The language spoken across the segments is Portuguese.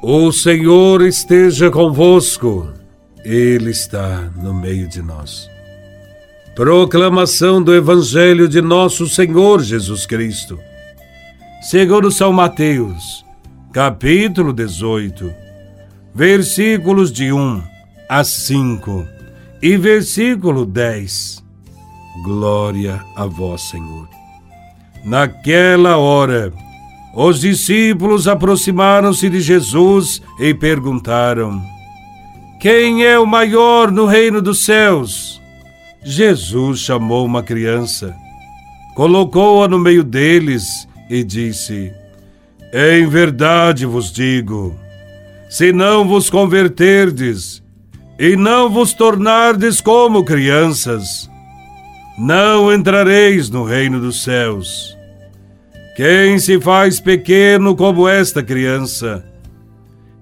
O Senhor esteja convosco, Ele está no meio de nós. Proclamação do Evangelho de Nosso Senhor Jesus Cristo, segundo São Mateus, capítulo 18, versículos de 1 a 5 e versículo 10. Glória a Vós, Senhor. Naquela hora, os discípulos aproximaram-se de Jesus e perguntaram: Quem é o maior no reino dos céus? Jesus chamou uma criança, colocou-a no meio deles e disse: Em verdade vos digo, se não vos converterdes e não vos tornardes como crianças, não entrareis no reino dos céus. Quem se faz pequeno como esta criança,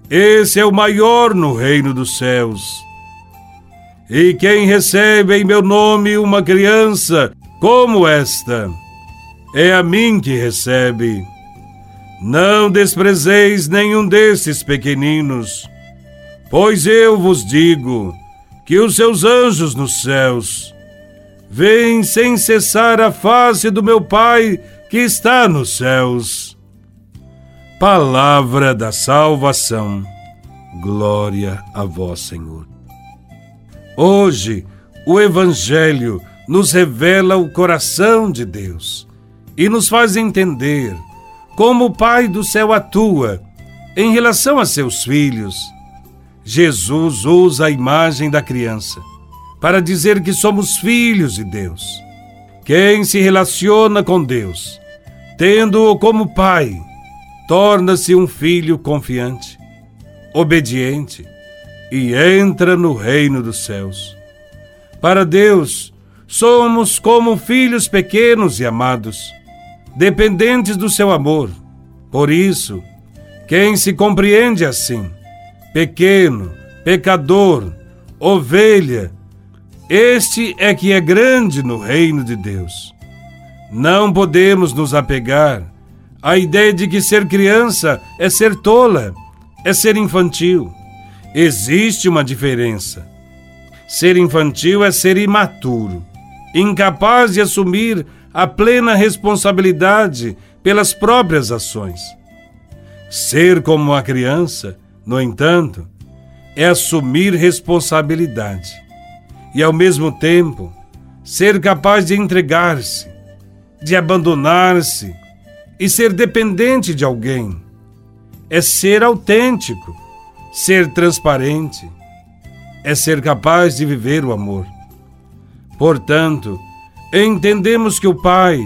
esse é o maior no reino dos céus. E quem recebe em meu nome uma criança como esta, é a mim que recebe. Não desprezeis nenhum desses pequeninos, pois eu vos digo que os seus anjos nos céus veem sem cessar a face do meu Pai que está nos céus. Palavra da salvação. Glória a vós, Senhor. Hoje, o Evangelho nos revela o coração de Deus e nos faz entender como o Pai do céu atua em relação a seus filhos. Jesus usa a imagem da criança para dizer que somos filhos de Deus quem se relaciona com Deus, tendo-o como pai, torna-se um filho confiante, obediente e entra no reino dos céus. Para Deus, somos como filhos pequenos e amados, dependentes do seu amor. Por isso, quem se compreende assim, pequeno, pecador, ovelha, este é que é grande no reino de Deus. Não podemos nos apegar à ideia de que ser criança é ser tola, é ser infantil. Existe uma diferença. Ser infantil é ser imaturo, incapaz de assumir a plena responsabilidade pelas próprias ações. Ser como a criança, no entanto, é assumir responsabilidade e, ao mesmo tempo, ser capaz de entregar-se, de abandonar-se e ser dependente de alguém. É ser autêntico, ser transparente, é ser capaz de viver o amor. Portanto, entendemos que o Pai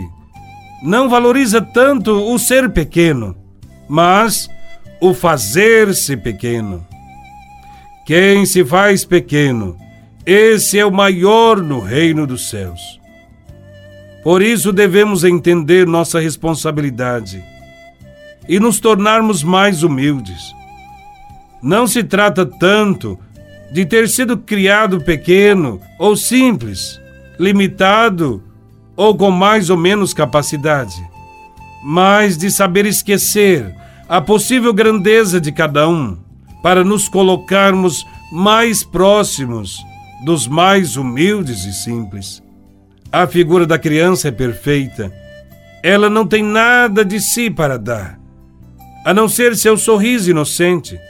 não valoriza tanto o ser pequeno, mas o fazer-se pequeno. Quem se faz pequeno esse é o maior no reino dos céus. Por isso devemos entender nossa responsabilidade e nos tornarmos mais humildes. Não se trata tanto de ter sido criado pequeno ou simples, limitado ou com mais ou menos capacidade, mas de saber esquecer a possível grandeza de cada um para nos colocarmos mais próximos dos mais humildes e simples. A figura da criança é perfeita. Ela não tem nada de si para dar, a não ser seu sorriso inocente,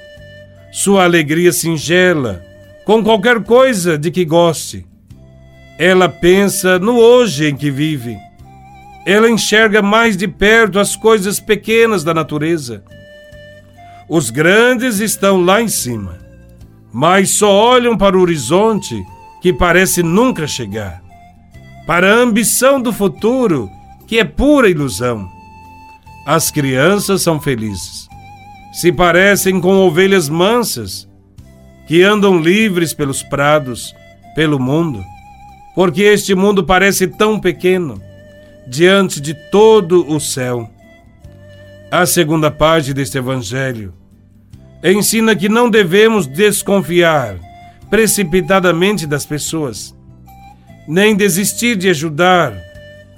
sua alegria singela, com qualquer coisa de que goste. Ela pensa no hoje em que vive. Ela enxerga mais de perto as coisas pequenas da natureza. Os grandes estão lá em cima mas só olham para o horizonte que parece nunca chegar, para a ambição do futuro que é pura ilusão. As crianças são felizes, se parecem com ovelhas mansas que andam livres pelos prados, pelo mundo, porque este mundo parece tão pequeno diante de todo o céu. A segunda parte deste evangelho ensina que não devemos desconfiar precipitadamente das pessoas, nem desistir de ajudar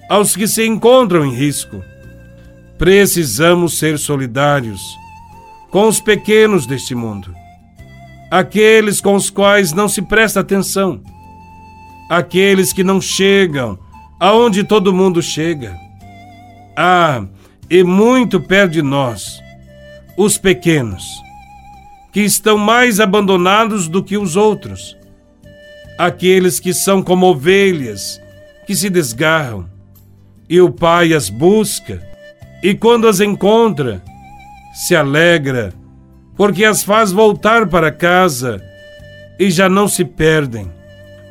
aos que se encontram em risco. Precisamos ser solidários com os pequenos deste mundo, aqueles com os quais não se presta atenção, aqueles que não chegam aonde todo mundo chega. Ah, e muito perto de nós, os pequenos, que estão mais abandonados do que os outros, aqueles que são como ovelhas que se desgarram, e o Pai as busca, e quando as encontra, se alegra, porque as faz voltar para casa e já não se perdem.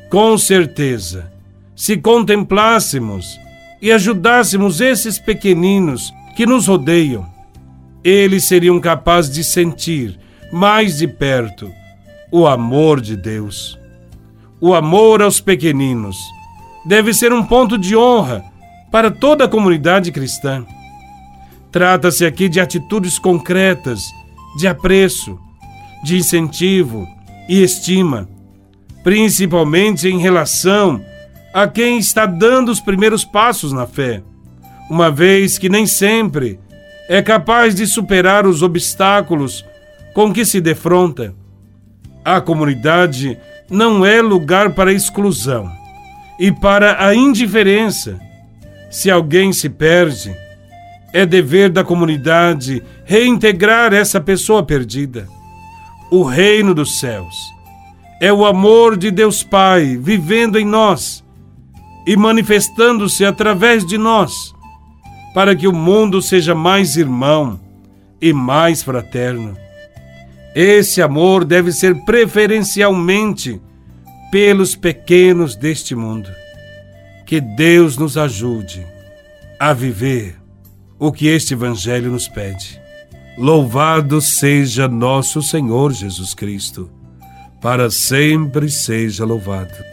Com certeza, se contemplássemos e ajudássemos esses pequeninos que nos rodeiam, eles seriam capazes de sentir mais de perto o amor de Deus. O amor aos pequeninos deve ser um ponto de honra para toda a comunidade cristã. Trata-se aqui de atitudes concretas, de apreço, de incentivo e estima, principalmente em relação a quem está dando os primeiros passos na fé, uma vez que nem sempre é capaz de superar os obstáculos com que se defronta. A comunidade não é lugar para exclusão e para a indiferença. Se alguém se perde, é dever da comunidade reintegrar essa pessoa perdida. O reino dos céus é o amor de Deus Pai vivendo em nós e manifestando-se através de nós, para que o mundo seja mais irmão e mais fraterno. Esse amor deve ser preferencialmente pelos pequenos deste mundo. Que Deus nos ajude a viver o que este Evangelho nos pede. Louvado seja nosso Senhor Jesus Cristo, para sempre seja louvado.